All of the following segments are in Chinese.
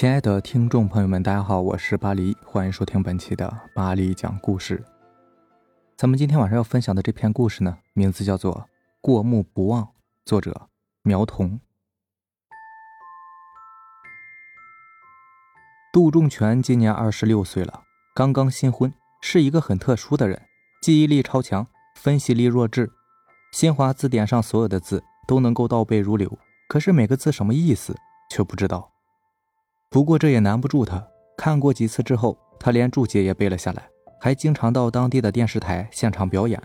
亲爱的听众朋友们，大家好，我是巴黎，欢迎收听本期的巴黎讲故事。咱们今天晚上要分享的这篇故事呢，名字叫做《过目不忘》，作者苗童。杜仲全今年二十六岁了，刚刚新婚，是一个很特殊的人，记忆力超强，分析力弱智，新华字典上所有的字都能够倒背如流，可是每个字什么意思却不知道。不过这也难不住他。看过几次之后，他连注解也背了下来，还经常到当地的电视台现场表演。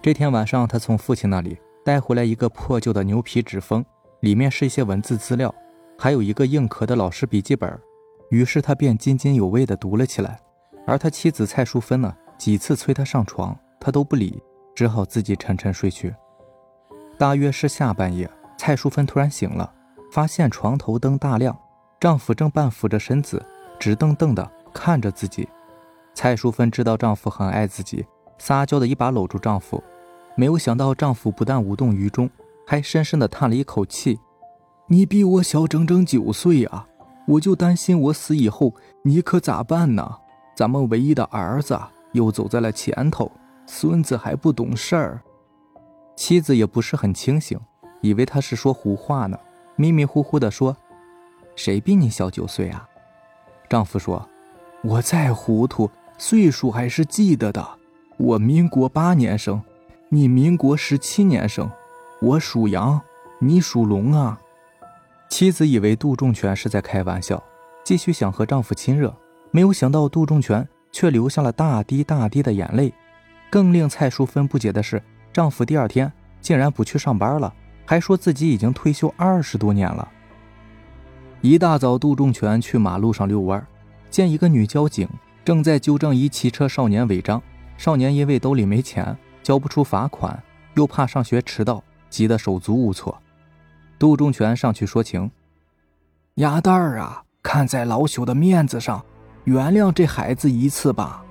这天晚上，他从父亲那里带回来一个破旧的牛皮纸封，里面是一些文字资料，还有一个硬壳的老师笔记本。于是他便津津有味地读了起来。而他妻子蔡淑芬呢，几次催他上床，他都不理，只好自己沉沉睡去。大约是下半夜，蔡淑芬突然醒了，发现床头灯大亮。丈夫正半俯着身子，直瞪瞪的看着自己。蔡淑芬知道丈夫很爱自己，撒娇的一把搂住丈夫。没有想到，丈夫不但无动于衷，还深深的叹了一口气：“你比我小整整九岁啊！我就担心我死以后你可咋办呢？咱们唯一的儿子又走在了前头，孙子还不懂事儿。”妻子也不是很清醒，以为他是说胡话呢，迷迷糊糊的说。谁比你小九岁啊？丈夫说：“我再糊涂，岁数还是记得的。我民国八年生，你民国十七年生，我属羊，你属龙啊。”妻子以为杜仲全是在开玩笑，继续想和丈夫亲热，没有想到杜仲全却流下了大滴大滴的眼泪。更令蔡淑芬不解的是，丈夫第二天竟然不去上班了，还说自己已经退休二十多年了。一大早，杜仲全去马路上遛弯，见一个女交警正在纠正一骑车少年违章。少年因为兜里没钱，交不出罚款，又怕上学迟到，急得手足无措。杜仲全上去说情：“鸭蛋儿啊，看在老朽的面子上，原谅这孩子一次吧。”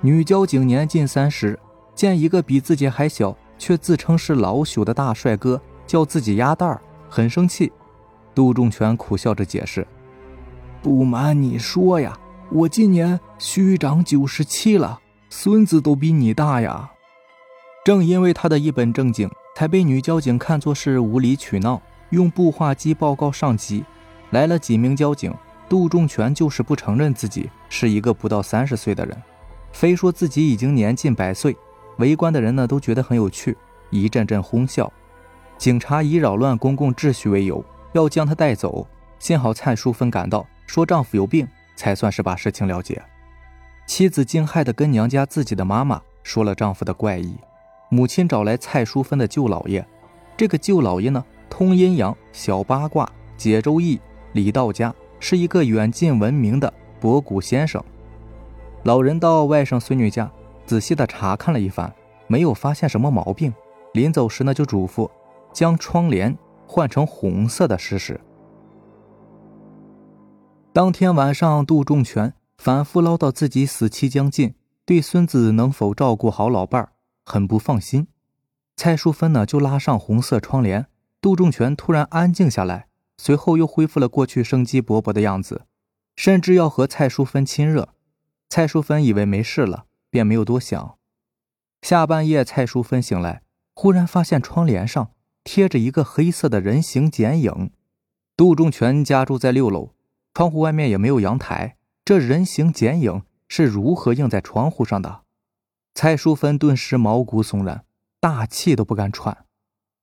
女交警年近三十，见一个比自己还小却自称是老朽的大帅哥叫自己鸭蛋儿，很生气。杜仲全苦笑着解释：“不瞒你说呀，我今年虚长九十七了，孙子都比你大呀。”正因为他的一本正经，才被女交警看作是无理取闹，用步话机报告上级。来了几名交警，杜仲全就是不承认自己是一个不到三十岁的人，非说自己已经年近百岁。围观的人呢都觉得很有趣，一阵阵哄笑。警察以扰乱公共秩序为由。要将他带走，幸好蔡淑芬赶到，说丈夫有病，才算是把事情了结。妻子惊骇地跟娘家自己的妈妈说了丈夫的怪异。母亲找来蔡淑芬的舅姥爷，这个舅姥爷呢，通阴阳、小八卦、解周易、理道家，是一个远近闻名的博古先生。老人到外甥孙女家，仔细地查看了一番，没有发现什么毛病。临走时呢，就嘱咐将窗帘。换成红色的试试。当天晚上，杜仲全反复唠叨自己死期将近，对孙子能否照顾好老伴儿很不放心。蔡淑芬呢，就拉上红色窗帘。杜仲全突然安静下来，随后又恢复了过去生机勃勃的样子，甚至要和蔡淑芬亲热。蔡淑芬以为没事了，便没有多想。下半夜，蔡淑芬醒来，忽然发现窗帘上。贴着一个黑色的人形剪影，杜仲全家住在六楼，窗户外面也没有阳台，这人形剪影是如何映在窗户上的？蔡淑芬顿时毛骨悚然，大气都不敢喘。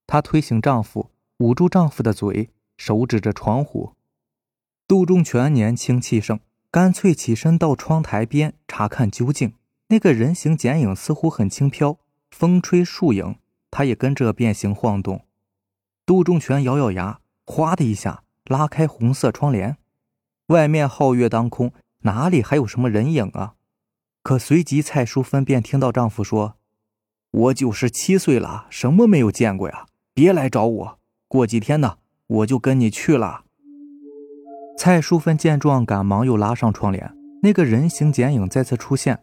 她推醒丈夫，捂住丈夫的嘴，手指着窗户。杜仲全年轻气盛，干脆起身到窗台边查看究竟。那个人形剪影似乎很轻飘，风吹树影，他也跟着变形晃动。杜仲全咬咬牙，哗的一下拉开红色窗帘，外面皓月当空，哪里还有什么人影啊？可随即蔡淑芬便听到丈夫说：“我九十七岁了，什么没有见过呀？别来找我，过几天呢，我就跟你去了。”蔡淑芬见状，赶忙又拉上窗帘，那个人形剪影再次出现，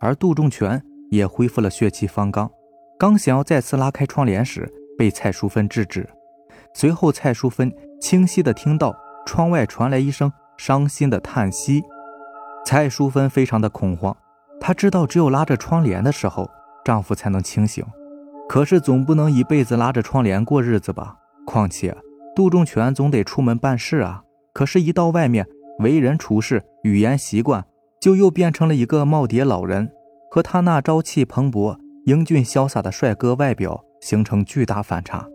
而杜仲全也恢复了血气方刚，刚想要再次拉开窗帘时，被蔡淑芬制止。随后，蔡淑芬清晰地听到窗外传来一声伤心的叹息。蔡淑芬非常的恐慌，她知道只有拉着窗帘的时候，丈夫才能清醒。可是总不能一辈子拉着窗帘过日子吧？况且杜仲全总得出门办事啊。可是，一到外面，为人处事、语言习惯，就又变成了一个耄耋老人，和他那朝气蓬勃、英俊潇洒的帅哥外表形成巨大反差，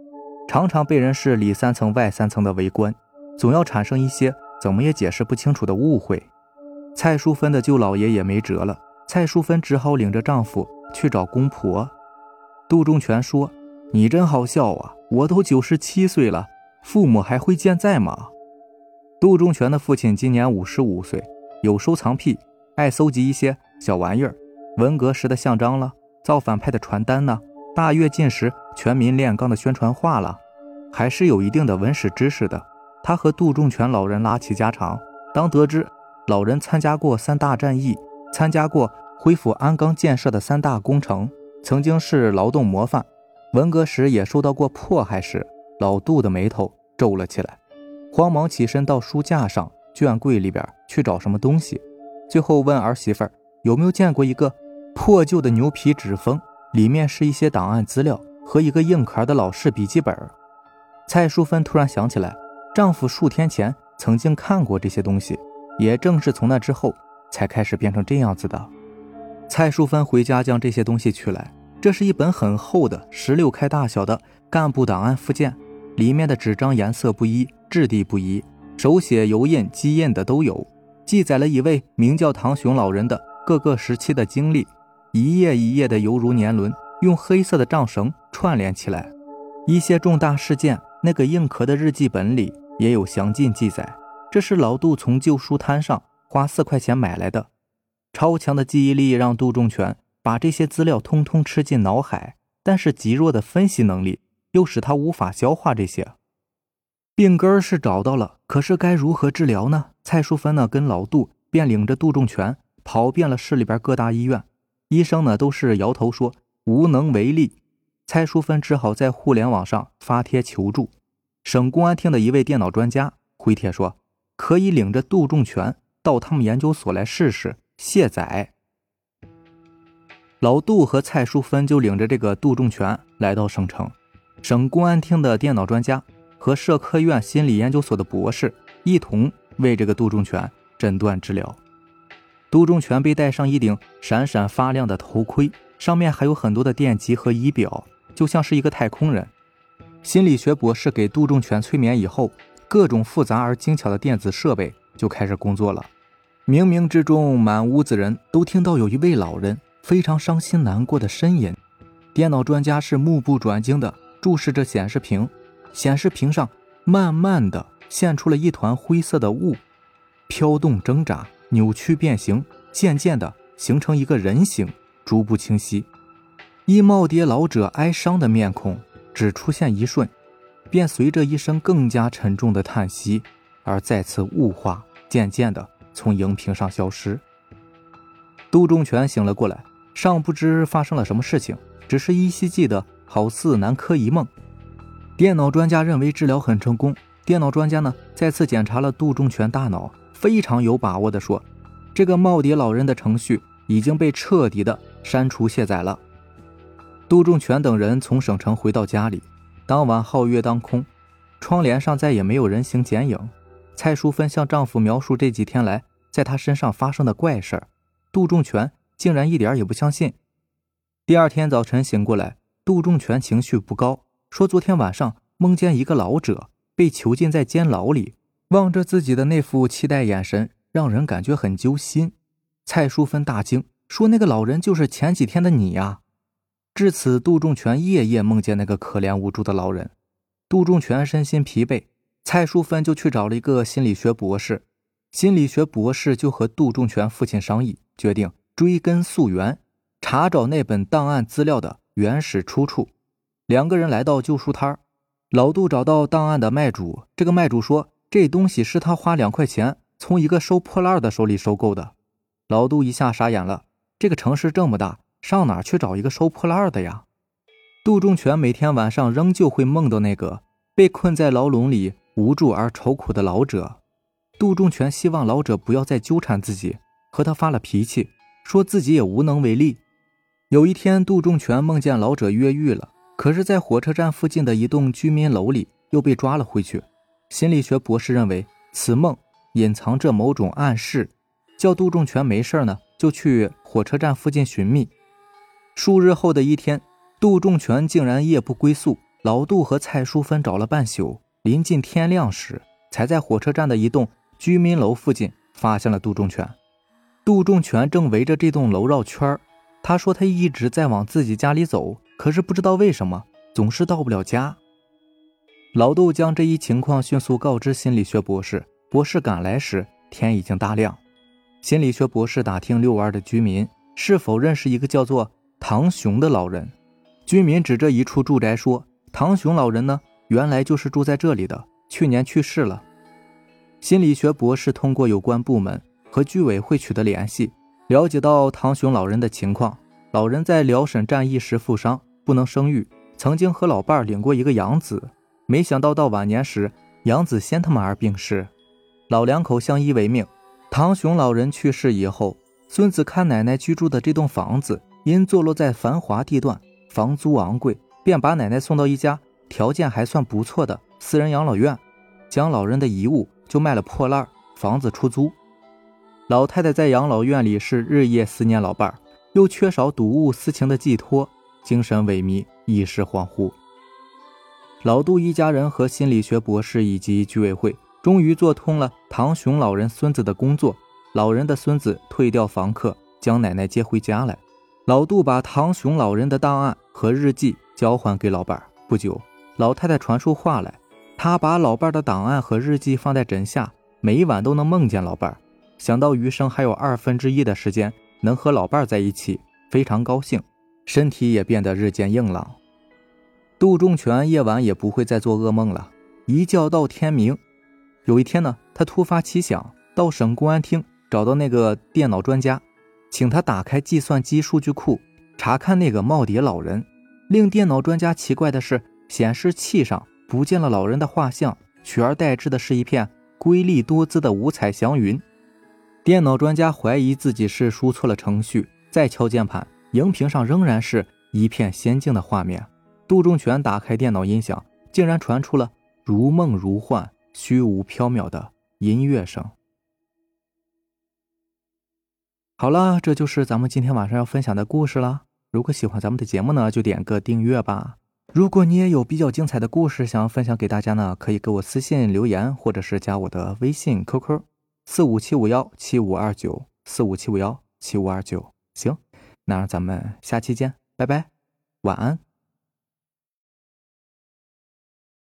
常常被人是里三层外三层的围观，总要产生一些怎么也解释不清楚的误会。蔡淑芬的舅老爷也没辙了，蔡淑芬只好领着丈夫去找公婆。杜仲全说：“你真好笑啊！我都九十七岁了，父母还会健在吗？”杜仲全的父亲今年五十五岁，有收藏癖，爱搜集一些小玩意儿，文革时的像章了，造反派的传单呢，大跃进时全民炼钢的宣传画了，还是有一定的文史知识的。他和杜仲全老人拉起家常，当得知老人参加过三大战役，参加过恢复鞍钢建设的三大工程。曾经是劳动模范，文革时也受到过迫害时，老杜的眉头皱了起来，慌忙起身到书架上卷柜里边去找什么东西，最后问儿媳妇有没有见过一个破旧的牛皮纸封，里面是一些档案资料和一个硬壳的老式笔记本。蔡淑芬突然想起来，丈夫数天前曾经看过这些东西，也正是从那之后才开始变成这样子的。蔡淑芬回家将这些东西取来，这是一本很厚的十六开大小的干部档案附件，里面的纸张颜色不一，质地不一，手写、油印、机印的都有，记载了一位名叫唐雄老人的各个时期的经历，一页一页的犹如年轮，用黑色的账绳串联起来。一些重大事件，那个硬壳的日记本里也有详尽记载。这是老杜从旧书摊上花四块钱买来的。超强的记忆力让杜仲全把这些资料通通吃进脑海，但是极弱的分析能力又使他无法消化这些。病根是找到了，可是该如何治疗呢？蔡淑芬呢，跟老杜便领着杜仲全跑遍了市里边各大医院，医生呢都是摇头说无能为力。蔡淑芬只好在互联网上发帖求助。省公安厅的一位电脑专家回帖说，可以领着杜仲全到他们研究所来试试。卸载。老杜和蔡淑芬就领着这个杜仲全来到省城，省公安厅的电脑专家和社科院心理研究所的博士一同为这个杜仲全诊断治疗。杜仲全被戴上一顶闪闪发亮的头盔，上面还有很多的电极和仪表，就像是一个太空人。心理学博士给杜仲全催眠以后，各种复杂而精巧的电子设备就开始工作了。冥冥之中，满屋子人都听到有一位老人非常伤心难过的呻吟。电脑专家是目不转睛的注视着显示屏，显示屏上慢慢的现出了一团灰色的雾，飘动挣扎，扭曲变形，渐渐的形成一个人形，逐步清晰。一耄耋老者哀伤的面孔只出现一瞬，便随着一声更加沉重的叹息而再次雾化，渐渐的。从荧屏上消失。杜仲全醒了过来，尚不知发生了什么事情，只是依稀记得好似南柯一梦。电脑专家认为治疗很成功。电脑专家呢，再次检查了杜仲全大脑，非常有把握地说：“这个耄耋老人的程序已经被彻底的删除卸载了。”杜仲全等人从省城回到家里，当晚皓月当空，窗帘上再也没有人形剪影。蔡淑芬向丈夫描述这几天来在她身上发生的怪事儿，杜仲全竟然一点也不相信。第二天早晨醒过来，杜仲全情绪不高，说昨天晚上梦见一个老者被囚禁在监牢里，望着自己的那副期待眼神，让人感觉很揪心。蔡淑芬大惊，说那个老人就是前几天的你呀。至此，杜仲全夜夜梦见那个可怜无助的老人。杜仲全身心疲惫。蔡淑芬就去找了一个心理学博士，心理学博士就和杜仲全父亲商议，决定追根溯源，查找那本档案资料的原始出处。两个人来到旧书摊老杜找到档案的卖主，这个卖主说这东西是他花两块钱从一个收破烂的手里收购的。老杜一下傻眼了，这个城市这么大，上哪去找一个收破烂的呀？杜仲全每天晚上仍旧会梦到那个被困在牢笼里。无助而愁苦的老者，杜仲全希望老者不要再纠缠自己，和他发了脾气，说自己也无能为力。有一天，杜仲全梦见老者越狱了，可是，在火车站附近的一栋居民楼里又被抓了回去。心理学博士认为，此梦隐藏着某种暗示，叫杜仲全没事呢，就去火车站附近寻觅。数日后的一天，杜仲全竟然夜不归宿，老杜和蔡淑芬找了半宿，临近天亮时，才在火车站的一栋居民楼附近发现了杜仲全。杜仲全正围着这栋楼绕圈。他说他一直在往自己家里走，可是不知道为什么总是到不了家。老杜将这一情况迅速告知心理学博士，博士赶来时天已经大亮。心理学博士打听遛弯的居民是否认识一个叫做唐雄的老人，居民指着一处住宅说：“唐雄老人呢，原来就是住在这里的，去年去世了。”心理学博士通过有关部门和居委会取得联系。了解到唐雄老人的情况，老人在辽沈战役时负伤，不能生育，曾经和老伴领过一个养子，没想到到晚年时，养子先他妈而病逝，老两口相依为命。唐雄老人去世以后，孙子看奶奶居住的这栋房子，因坐落在繁华地段，房租昂贵，便把奶奶送到一家条件还算不错的私人养老院，将老人的遗物就卖了破烂，房子出租。老太太在养老院里是日夜思念老伴儿，又缺少睹物思情的寄托，精神萎靡，意识恍惚。老杜一家人和心理学博士以及居委会终于做通了唐雄老人孙子的工作。老人的孙子退掉房客，将奶奶接回家来。老杜把唐雄老人的档案和日记交还给老伴儿。不久，老太太传出话来，她把老伴儿的档案和日记放在枕下，每一晚都能梦见老伴儿。想到余生还有二分之一的时间能和老伴在一起，非常高兴，身体也变得日渐硬朗。杜仲全夜晚也不会再做噩梦了，一觉到天明。有一天呢，他突发奇想，到省公安厅找到那个电脑专家，请他打开计算机数据库查看那个耄耋老人。令电脑专家奇怪的是，显示器上不见了老人的画像，取而代之的是一片瑰丽多姿的五彩祥云。电脑专家怀疑自己是输错了程序，再敲键盘，荧屏上仍然是一片仙境的画面。杜仲全打开电脑音响，竟然传出了如梦如幻、虚无缥缈的音乐声。好了，这就是咱们今天晚上要分享的故事了。如果喜欢咱们的节目呢，就点个订阅吧。如果你也有比较精彩的故事想要分享给大家呢，可以给我私信留言，或者是加我的微信 QQ。四五七五幺七五二九，四五七五幺七五二九，行，那咱们下期见，拜拜，晚安。